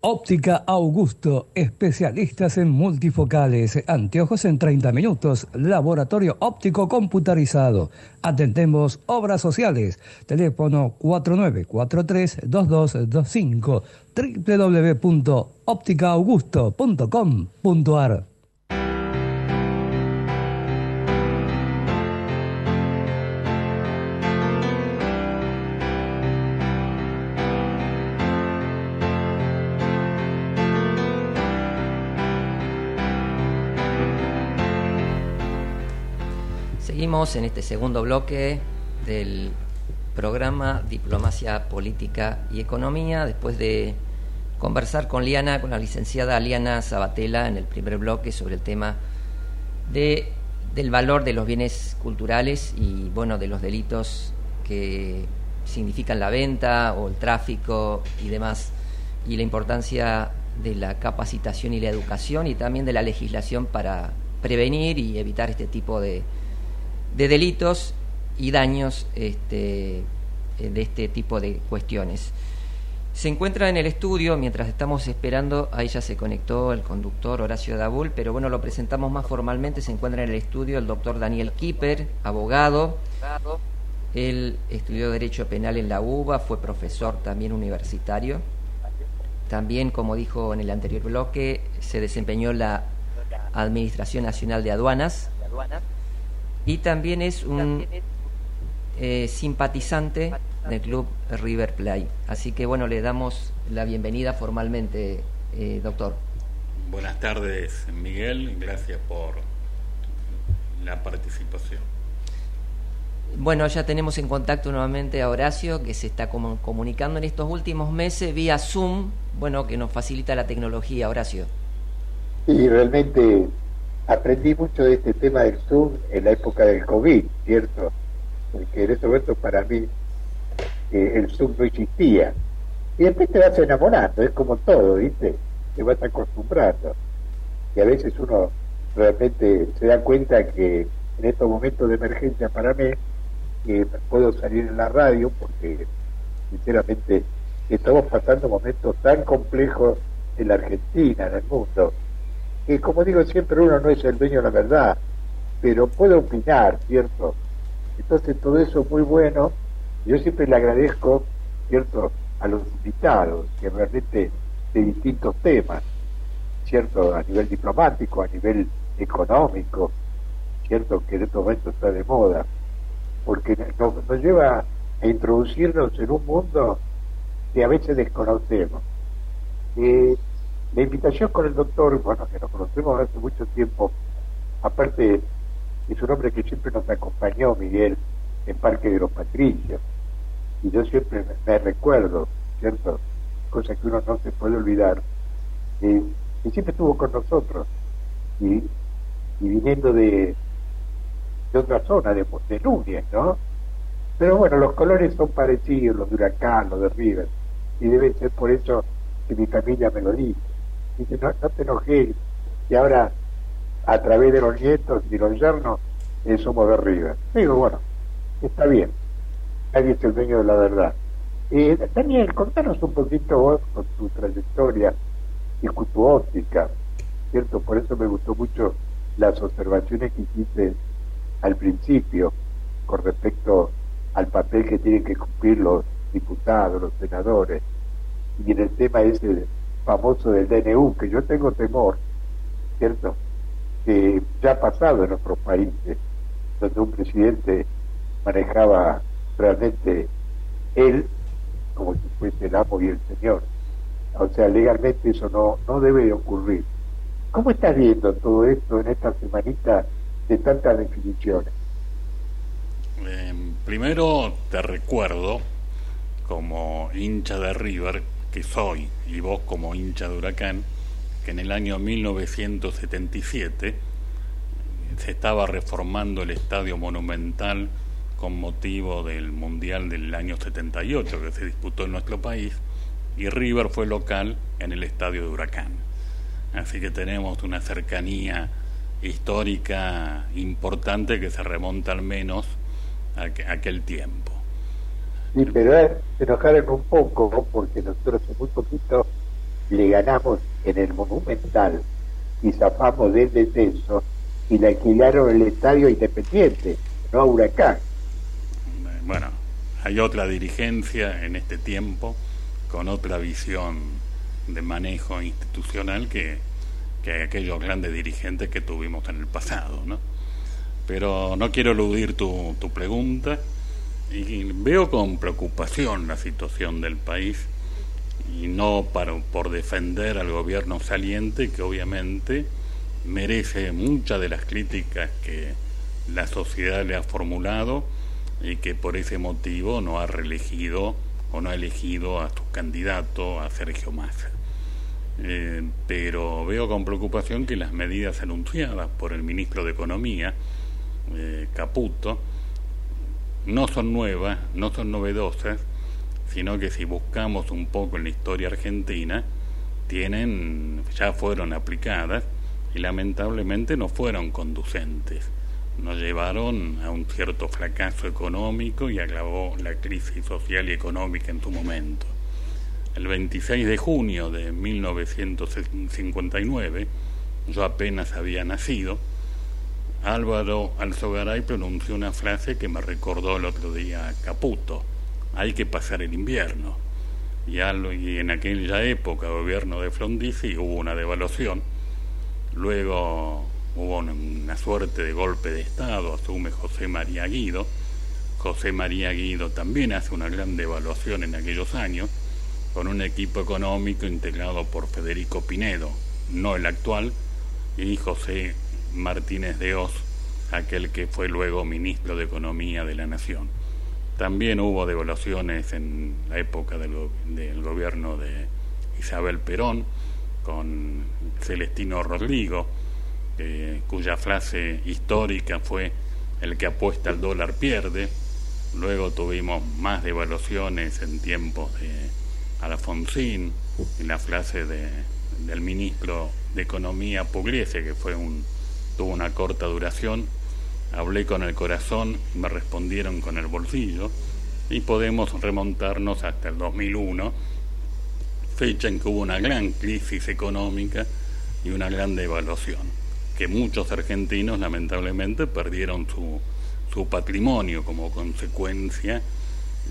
Óptica Augusto, especialistas en multifocales, anteojos en 30 minutos, laboratorio óptico computarizado. Atendemos obras sociales. Teléfono 4943-2225 www.ópticaaugusto.com.ar En este segundo bloque del programa Diplomacia Política y Economía, después de conversar con Liana, con la licenciada Liana Sabatella en el primer bloque sobre el tema de, del valor de los bienes culturales y bueno, de los delitos que significan la venta o el tráfico y demás, y la importancia de la capacitación y la educación y también de la legislación para prevenir y evitar este tipo de de delitos y daños este, eh, de este tipo de cuestiones. Se encuentra en el estudio, mientras estamos esperando, ahí ya se conectó el conductor Horacio Dabul, pero bueno, lo presentamos más formalmente, se encuentra en el estudio el doctor Daniel Kipper, abogado. Él estudió Derecho Penal en la UBA, fue profesor también universitario. También, como dijo en el anterior bloque, se desempeñó la Administración Nacional de Aduanas y también es un eh, simpatizante del club River Play. Así que bueno, le damos la bienvenida formalmente, eh, doctor. Buenas tardes, Miguel. Gracias por la participación. Bueno, ya tenemos en contacto nuevamente a Horacio, que se está comunicando en estos últimos meses vía Zoom, bueno, que nos facilita la tecnología, Horacio. Sí, realmente aprendí mucho de este tema del Zoom en la época del COVID, ¿cierto? Porque en ese momento para mí eh, el Zoom no existía. Y después te vas enamorando, es como todo, ¿viste? Te vas acostumbrando. Y a veces uno realmente se da cuenta que en estos momentos de emergencia para mí, que puedo salir en la radio porque sinceramente estamos pasando momentos tan complejos en la Argentina, en el mundo, que como digo siempre uno no es el dueño de la verdad, pero puede opinar, ¿cierto? Entonces todo eso es muy bueno. Yo siempre le agradezco, ¿cierto?, a los invitados, que realmente de distintos temas, ¿cierto?, a nivel diplomático, a nivel económico, ¿cierto?, que en este momento está de moda, porque nos, lleva a introducirnos en un mundo que a veces desconocemos. Eh, la invitación con el doctor, bueno, que nos conocemos hace mucho tiempo, aparte es un hombre que siempre nos acompañó, Miguel, en Parque de los Patricios, y yo siempre me, recuerdo, ¿cierto? Cosa que uno no se puede olvidar, y siempre estuvo con nosotros, y, y viniendo de, de otra zona, de, de Núñez, ¿no? Pero bueno, los colores son parecidos, los de Huracán, los de River, y debe ser por eso que mi familia me lo dice dice, no, te enojes, y ahora a través de los nietos y los yernos eh, somos de River. Digo, bueno, está bien, nadie es el dueño de la verdad. Eh, Daniel, contanos un poquito vos con tu trayectoria y con tu óptica, ¿cierto? Por eso me gustó mucho las observaciones que hiciste al principio con respecto al papel que tienen que cumplir los diputados, los senadores, y en el tema ese famoso del DNU, que yo tengo temor, ¿cierto? Que ya ha pasado en otros países, donde un presidente manejaba realmente él como si fuese el amo y el señor. O sea, legalmente eso no, no debe de ocurrir. ¿Cómo estás viendo todo esto en esta semanita de tantas definiciones? Eh, primero te recuerdo, como hincha de River, que soy y vos como hincha de huracán, que en el año 1977 se estaba reformando el estadio monumental con motivo del Mundial del año 78 que se disputó en nuestro país y River fue local en el estadio de Huracán. Así que tenemos una cercanía histórica importante que se remonta al menos a aquel tiempo. Sí, pero se enojaron un poco porque nosotros hace muy poquito le ganamos en el Monumental y zafamos del descenso y le alquilaron el estadio Independiente, no Huracán. Bueno, hay otra dirigencia en este tiempo con otra visión de manejo institucional que, que aquellos grandes dirigentes que tuvimos en el pasado, ¿no? Pero no quiero eludir tu, tu pregunta y veo con preocupación la situación del país y no para, por defender al gobierno saliente que obviamente merece muchas de las críticas que la sociedad le ha formulado y que por ese motivo no ha reelegido o no ha elegido a su candidato, a Sergio Massa. Eh, pero veo con preocupación que las medidas anunciadas por el ministro de Economía, eh, Caputo, no son nuevas, no son novedosas, sino que si buscamos un poco en la historia argentina, tienen, ya fueron aplicadas y lamentablemente no fueron conducentes. Nos llevaron a un cierto fracaso económico y agravó la crisis social y económica en su momento. El 26 de junio de 1959, yo apenas había nacido, Álvaro Alzogaray pronunció una frase que me recordó el otro día Caputo, hay que pasar el invierno. Y, en aquella época, gobierno de Frondizi, hubo una devaluación, luego hubo una suerte de golpe de Estado, asume José María Guido, José María Guido también hace una gran devaluación en aquellos años, con un equipo económico integrado por Federico Pinedo, no el actual, y José Martínez de Oz, aquel que fue luego ministro de Economía de la Nación. También hubo devaluaciones en la época del, gobierno de Isabel Perón, con Celestino Rodrigo, cuya frase histórica fue el que apuesta al dólar pierde. Luego tuvimos más devaluaciones en tiempos de Alfonsín, en la frase del ministro de Economía Pugliese, que fue un, tuvo una corta duración, hablé con el corazón, me respondieron con el bolsillo y podemos remontarnos hasta el 2001, fecha en que hubo una gran crisis económica y una gran devaluación, que muchos argentinos lamentablemente perdieron su, su patrimonio como consecuencia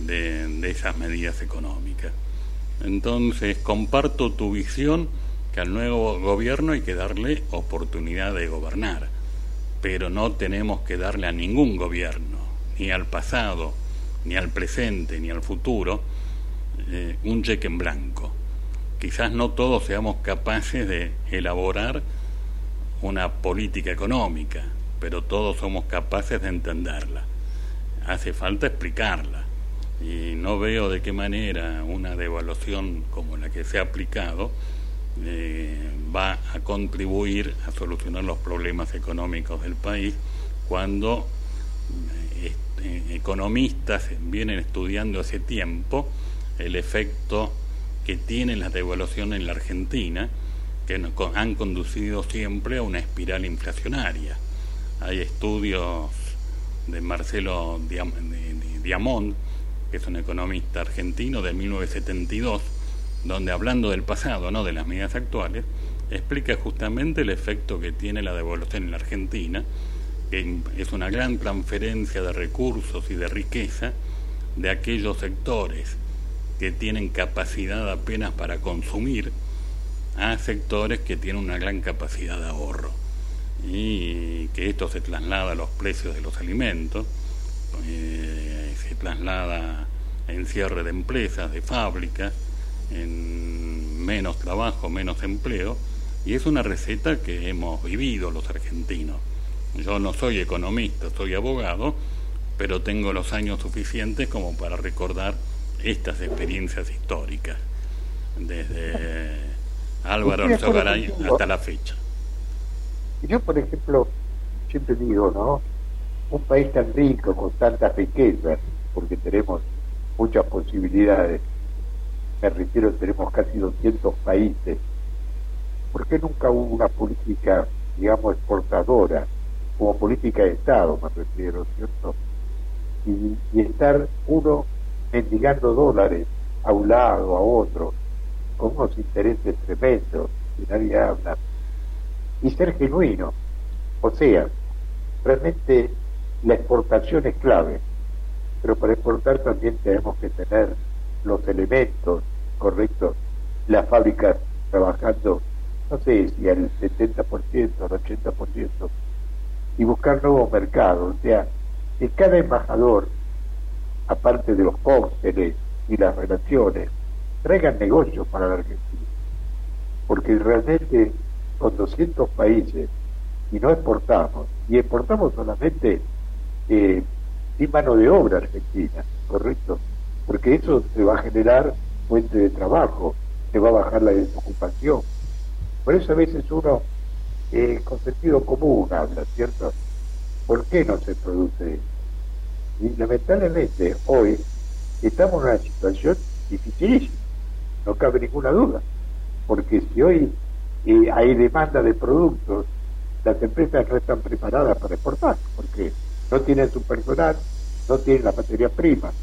de, de esas medidas económicas. Entonces, comparto tu visión al nuevo gobierno hay que darle oportunidad de gobernar pero no tenemos que darle a ningún gobierno, ni al pasado, ni al presente, ni al futuro, eh, un cheque en blanco. Quizás no todos seamos capaces de elaborar una política económica, pero todos somos capaces de entenderla. Hace falta explicarla. Y no veo de qué manera una devaluación como la que se ha aplicado eh, va a contribuir a solucionar los problemas económicos del país cuando eh, este, economistas vienen estudiando hace tiempo el efecto que tienen las devaluaciones en la Argentina, que han conducido siempre a una espiral inflacionaria. Hay estudios de Marcelo Diamond, que es un economista argentino de 1972, donde hablando del pasado, no de las medidas actuales, explica justamente el efecto que tiene la devolución en la Argentina, que es una gran transferencia de recursos y de riqueza de aquellos sectores que tienen capacidad apenas para consumir a sectores que tienen una gran capacidad de ahorro. Y que esto se traslada a los precios de los alimentos, eh, se traslada en cierre de empresas, de fábricas, en menos trabajo, menos empleo, y es una receta que hemos vivido los argentinos. Yo no soy economista, soy abogado, pero tengo los años suficientes como para recordar estas experiencias históricas, desde Álvaro Alzogaray hasta la fecha. Yo, por ejemplo, siempre digo, ¿no? Un país tan rico, con tantas riquezas, porque tenemos muchas posibilidades, me refiero, tenemos casi 200 países. ¿Por qué nunca hubo una política, digamos, exportadora, como política de Estado, me refiero, ¿cierto? Y, estar uno mendigando dólares a un lado, a otro, con unos intereses tremendos, que nadie habla, y ser genuino. O sea, realmente la exportación es clave, pero para exportar también tenemos que tener los elementos correctos, las fábricas trabajando, no sé si al 70%, al 80%, y buscar nuevos mercados. O sea, que cada embajador, aparte de los cócteles y las relaciones, traigan negocios para la Argentina. Porque realmente con 200 países y no exportamos, y exportamos solamente eh, sin mano de obra argentina, ¿correcto? Porque eso se va a generar fuente de trabajo, se va a bajar la desocupación. Por eso a veces uno eh, con sentido común habla, ¿cierto? ¿Por qué no se produce Y lamentablemente hoy estamos en una situación dificilísima, no cabe ninguna duda, porque si hoy eh, hay demanda de productos, las empresas no están preparadas para exportar, porque no tienen su personal, no tienen la materia prima.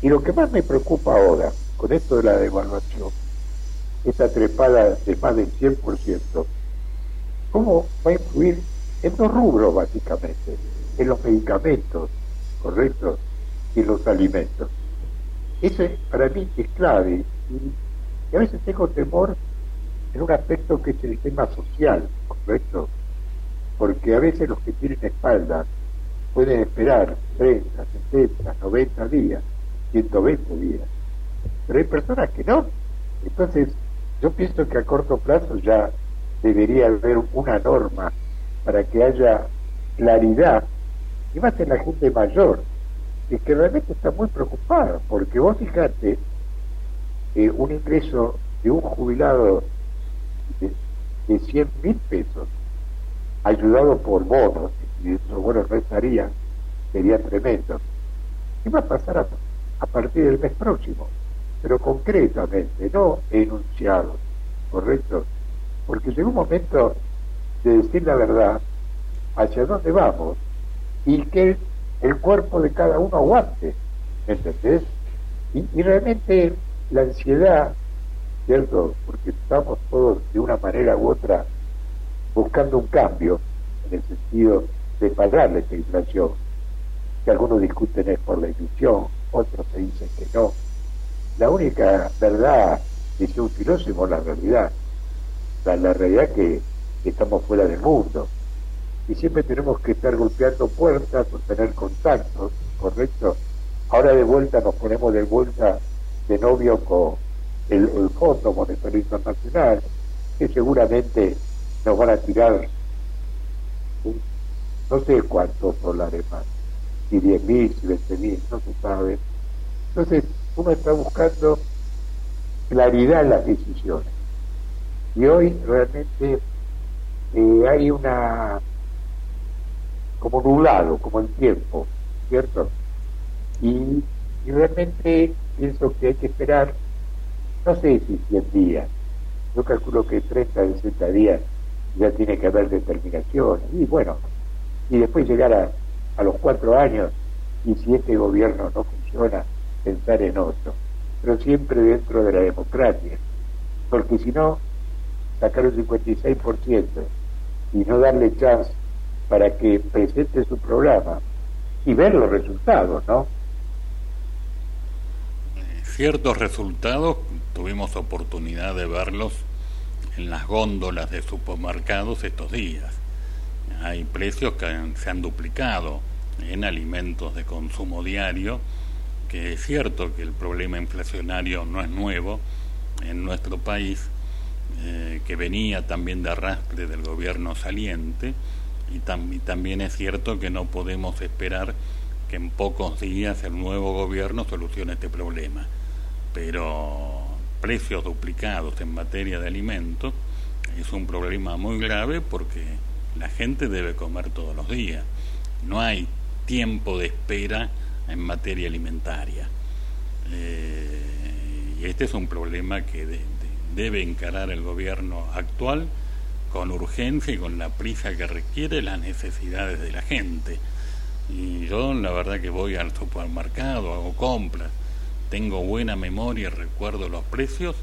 Y lo que más me preocupa ahora, con esto de la devaluación, esa trepada de más del 100%, ¿cómo va a influir en dos rubros básicamente? En los medicamentos, ¿correcto? Y los alimentos. Ese para mí es clave. Y, a veces tengo temor en un aspecto que es el tema social, ¿correcto? Porque a veces los que tienen espalda pueden esperar 30, 60, 90 días, 120 días. Pero hay personas que no. Entonces, yo pienso que a corto plazo ya debería haber una norma para que haya claridad, y más en la gente mayor, que, que realmente está muy preocupada, porque vos fijate, eh, un ingreso de un jubilado de, de 100 mil pesos, ayudado por bonos, y esos bonos no estarían, sería tremendo. ¿Qué va a pasar a, partir del mes próximo? Pero concretamente, no enunciado, ¿correcto? Porque llega un momento de decir la verdad, hacia dónde vamos, y que el cuerpo de cada uno aguante, ¿entendés? Y, y realmente la ansiedad, ¿cierto? Porque estamos todos de una manera u otra buscando un cambio en el sentido de pagar esta inflación, que algunos discuten es por la ilusión, otros se dicen que no. La única verdad, dice un filósofo, la realidad. La, realidad que, estamos fuera del mundo, y siempre tenemos que estar golpeando puertas tener contactos, ¿correcto? Ahora de vuelta nos ponemos de vuelta de novio con el, Fondo Monetario Internacional, que seguramente nos van a tirar no sé cuántos dólares más, si 10 mil, si 20 mil, no se sabe. Entonces, uno está buscando claridad en las decisiones. Y hoy realmente eh, hay una como nublado, como el tiempo, ¿cierto? Y, realmente pienso que hay que esperar, no sé si 100 días, yo calculo que 30, 60 días ya tiene que haber determinación, y bueno, y después llegar a, a los cuatro años, y si este gobierno no funciona, pensar en otro, pero siempre dentro de la democracia, porque si no, sacar un 56% y no darle chance para que presente su programa y ver los resultados, ¿no? Ciertos resultados tuvimos oportunidad de verlos en las góndolas de supermercados estos días. Hay precios que se han duplicado en alimentos de consumo diario, que es cierto que el problema inflacionario no es nuevo en nuestro país, eh, que venía también de arrastre del gobierno saliente, y, también es cierto que no podemos esperar que en pocos días el nuevo gobierno solucione este problema. Pero precios duplicados en materia de alimentos es un problema muy grave porque la gente debe comer todos los días. No hay tiempo de espera en materia alimentaria. Eh, y este es un problema que debe encarar el gobierno actual con urgencia y con la prisa que requiere las necesidades de la gente. Y yo la verdad que voy al supermercado, hago compras, tengo buena memoria recuerdo los precios,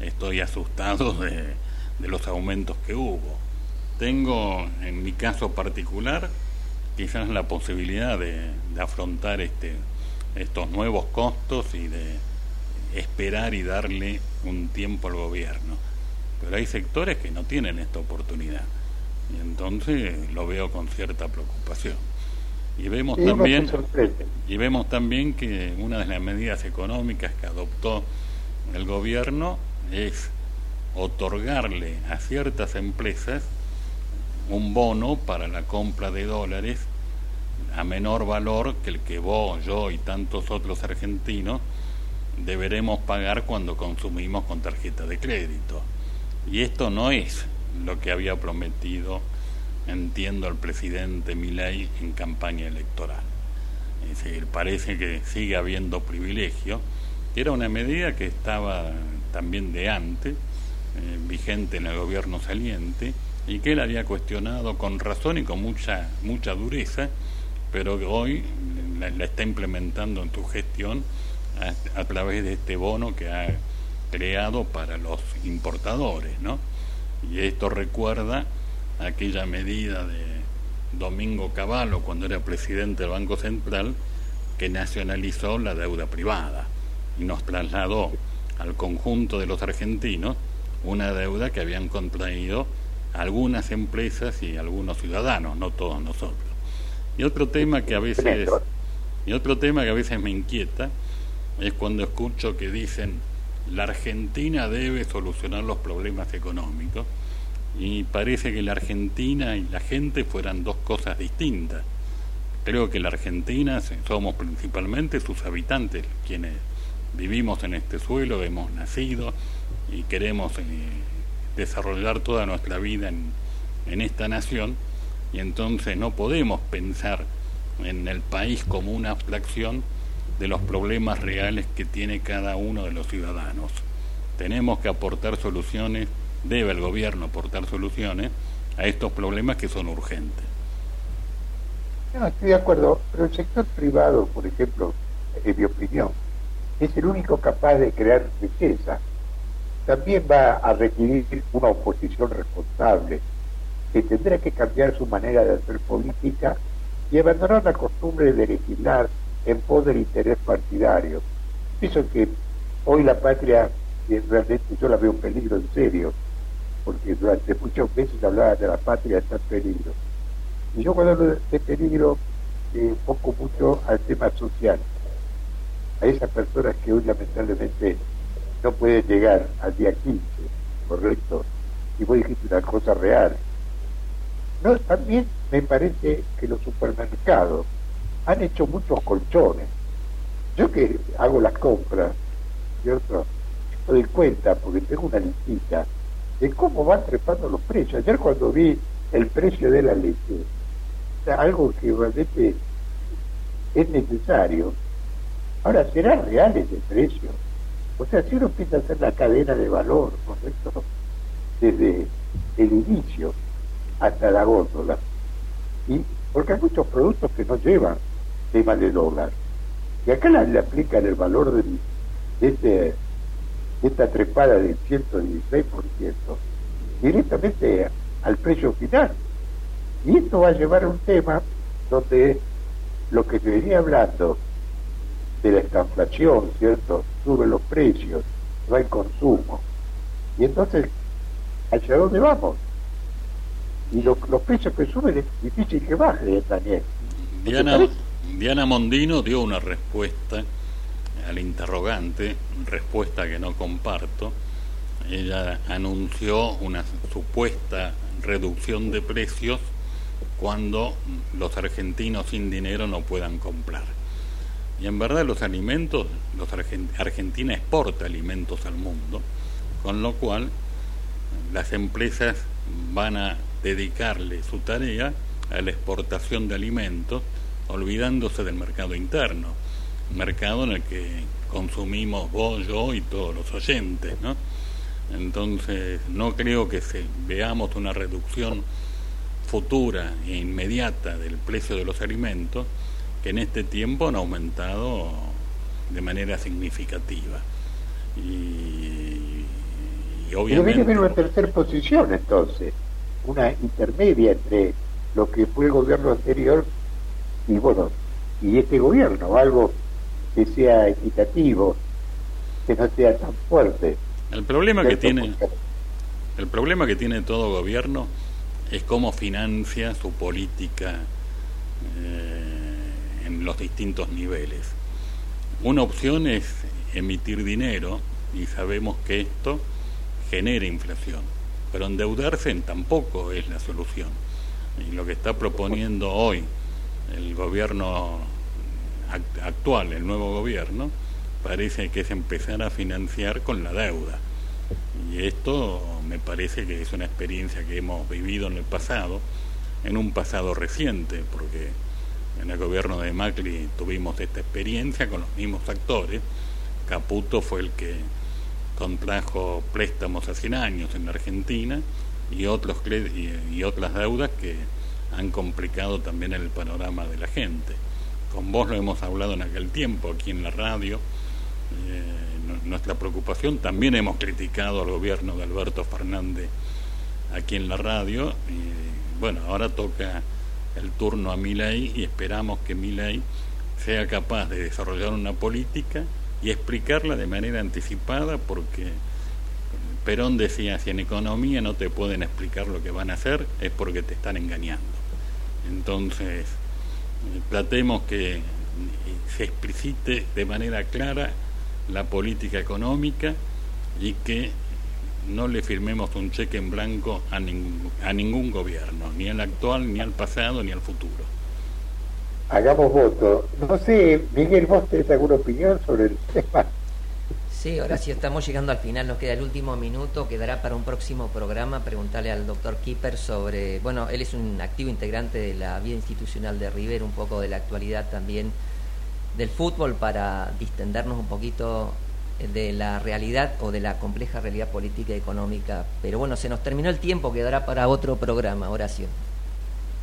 estoy asustado de, los aumentos que hubo. Tengo, en mi caso particular, quizás la posibilidad de, de afrontar este, estos nuevos costos y de esperar y darle un tiempo al gobierno. Pero hay sectores que no tienen esta oportunidad y entonces lo veo con cierta preocupación. Y vemos también y vemos también que una de las medidas económicas que adoptó el gobierno es otorgarle a ciertas empresas un bono para la compra de dólares a menor valor que el que vos, yo y tantos otros argentinos deberemos pagar cuando consumimos con tarjeta de crédito. Y esto no es lo que había prometido, entiendo, el presidente Milei en campaña electoral. Es decir, parece que sigue habiendo privilegio. Era una medida que estaba también de antes, eh, vigente en el gobierno saliente, y que él había cuestionado con razón y con mucha, mucha dureza, pero hoy la, está implementando en su gestión a, a, través de este bono que ha creado para los importadores, ¿no? Y esto recuerda aquella medida de Domingo Cavallo cuando era presidente del Banco Central que nacionalizó la deuda privada y nos trasladó al conjunto de los argentinos una deuda que habían contraído algunas empresas y algunos ciudadanos, no todos nosotros. Y otro tema que a veces y otro tema que a veces me inquieta es cuando escucho que dicen la Argentina debe solucionar los problemas económicos y parece que la Argentina y la gente fueran dos cosas distintas. Creo que la Argentina somos principalmente sus habitantes, quienes vivimos en este suelo, hemos nacido y queremos eh, desarrollar toda nuestra vida en, en esta nación y entonces no podemos pensar en el país como una abstracción de los problemas reales que tiene cada uno de los ciudadanos. Tenemos que aportar soluciones, debe el gobierno aportar soluciones a estos problemas que son urgentes. No, estoy de acuerdo, pero el sector privado, por ejemplo, en mi opinión, es el único capaz de crear riqueza. También va a requerir una oposición responsable, que tendrá que cambiar su manera de hacer política y abandonar la costumbre de legislar en pos del interés partidario. Pienso que hoy la patria realmente yo la veo en peligro en serio, porque durante muchos meses hablaba de la patria está en peligro. Y yo cuando hablo de peligro, eh, poco mucho al tema social, a esas personas que hoy lamentablemente no pueden llegar al día 15, correcto, y vos dijiste una cosa real. No, también me parece que los supermercados han hecho muchos colchones. Yo que hago las compras, ¿cierto? Me doy cuenta, porque tengo una listita, de cómo van trepando los precios. Ayer cuando vi el precio de la leche, algo que realmente es necesario. Ahora, ¿será real ese precio? O sea, si uno empieza a hacer la cadena de valor, ¿correcto? Desde el inicio hasta la góndola. Y porque hay muchos productos que no llevan tema de dólar. Y acá le aplican el valor de, este, esta trepada del 116% directamente al precio final. Y esto va a llevar a un tema donde lo que se venía hablando de la inflación, ¿cierto? Suben los precios, no hay consumo. Y entonces, ¿hacia dónde vamos? Y los precios que suben es difícil que bajen también. Diana, Diana Mondino dio una respuesta al interrogante, respuesta que no comparto. Ella anunció una supuesta reducción de precios cuando los argentinos sin dinero no puedan comprar. Y en verdad los alimentos, los Argentina exporta alimentos al mundo, con lo cual las empresas van a dedicarle su tarea a la exportación de alimentos olvidándose del mercado interno, mercado en el que consumimos vos, yo y todos los oyentes, ¿no? Entonces, no creo que se, veamos una reducción futura e inmediata del precio de los alimentos que en este tiempo han aumentado de manera significativa. Y, y obviamente... Pero viene una tercera posición entonces, una intermedia entre lo que fue el gobierno anterior y bueno, y este gobierno, algo que sea equitativo, que no sea tan fuerte. El problema que tiene el problema que tiene todo gobierno es cómo financia su política eh, en los distintos niveles. Una opción es emitir dinero y sabemos que esto genera inflación, pero endeudarse tampoco es la solución. Y lo que está proponiendo hoy el gobierno actual, el nuevo gobierno, parece que es empezar a financiar con la deuda. Y esto me parece que es una experiencia que hemos vivido en el pasado, en un pasado reciente, porque en el gobierno de Macri tuvimos esta experiencia con los mismos actores. Caputo fue el que contrajo préstamos hace 100 años en Argentina y, otros, y, otras deudas que han complicado también el panorama de la gente. Con vos lo hemos hablado en aquel tiempo aquí en la radio. Eh, nuestra preocupación. También hemos criticado al gobierno de Alberto Fernández aquí en la radio. Y bueno, ahora toca el turno a Milei y esperamos que Milei sea capaz de desarrollar una política y explicarla de manera anticipada porque Perón decía, si en economía no te pueden explicar lo que van a hacer, es porque te están engañando. Entonces, tratemos que se explicite de manera clara la política económica y que no le firmemos un cheque en blanco a, a ningún gobierno, ni al actual, ni al pasado, ni al futuro. Hagamos voto. No sé, Miguel, ¿vos tenés alguna opinión sobre el tema? Sí, ahora sí estamos llegando al final, nos queda el último minuto, quedará para un próximo programa preguntarle al doctor Kipper sobre, bueno, él es un activo integrante de la vida institucional de River, un poco de la actualidad también del fútbol para distendernos un poquito de la realidad o de la compleja realidad política y económica. Pero bueno, se nos terminó el tiempo, quedará para otro programa, Horacio.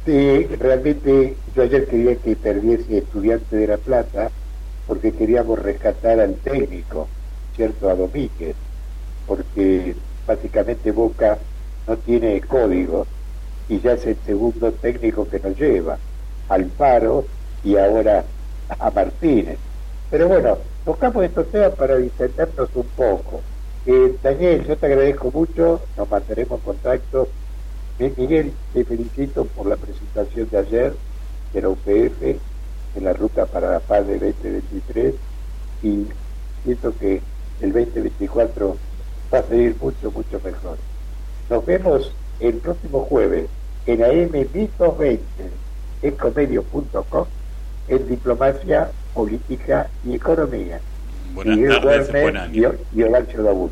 Sí, realmente yo ayer quería que perdiese estudiante de La Plata porque queríamos rescatar al técnico, ¿cierto? A Domínguez, porque básicamente Boca no tiene código y ya es el segundo técnico que nos lleva al paro y ahora a Martínez. Pero bueno, buscamos estos temas para distendernos un poco. Eh, Daniel, yo te agradezco mucho, nos mantenemos en contacto. Miguel, te felicito por la presentación de ayer de la UPF en la ruta para la paz de 2023 y siento que el 2024 va a seguir mucho, mucho mejor. Nos vemos el próximo jueves en AM 1220 en en diplomacia, política y economía. Buenas tardes, buen año. Y, y Horacio Dabur.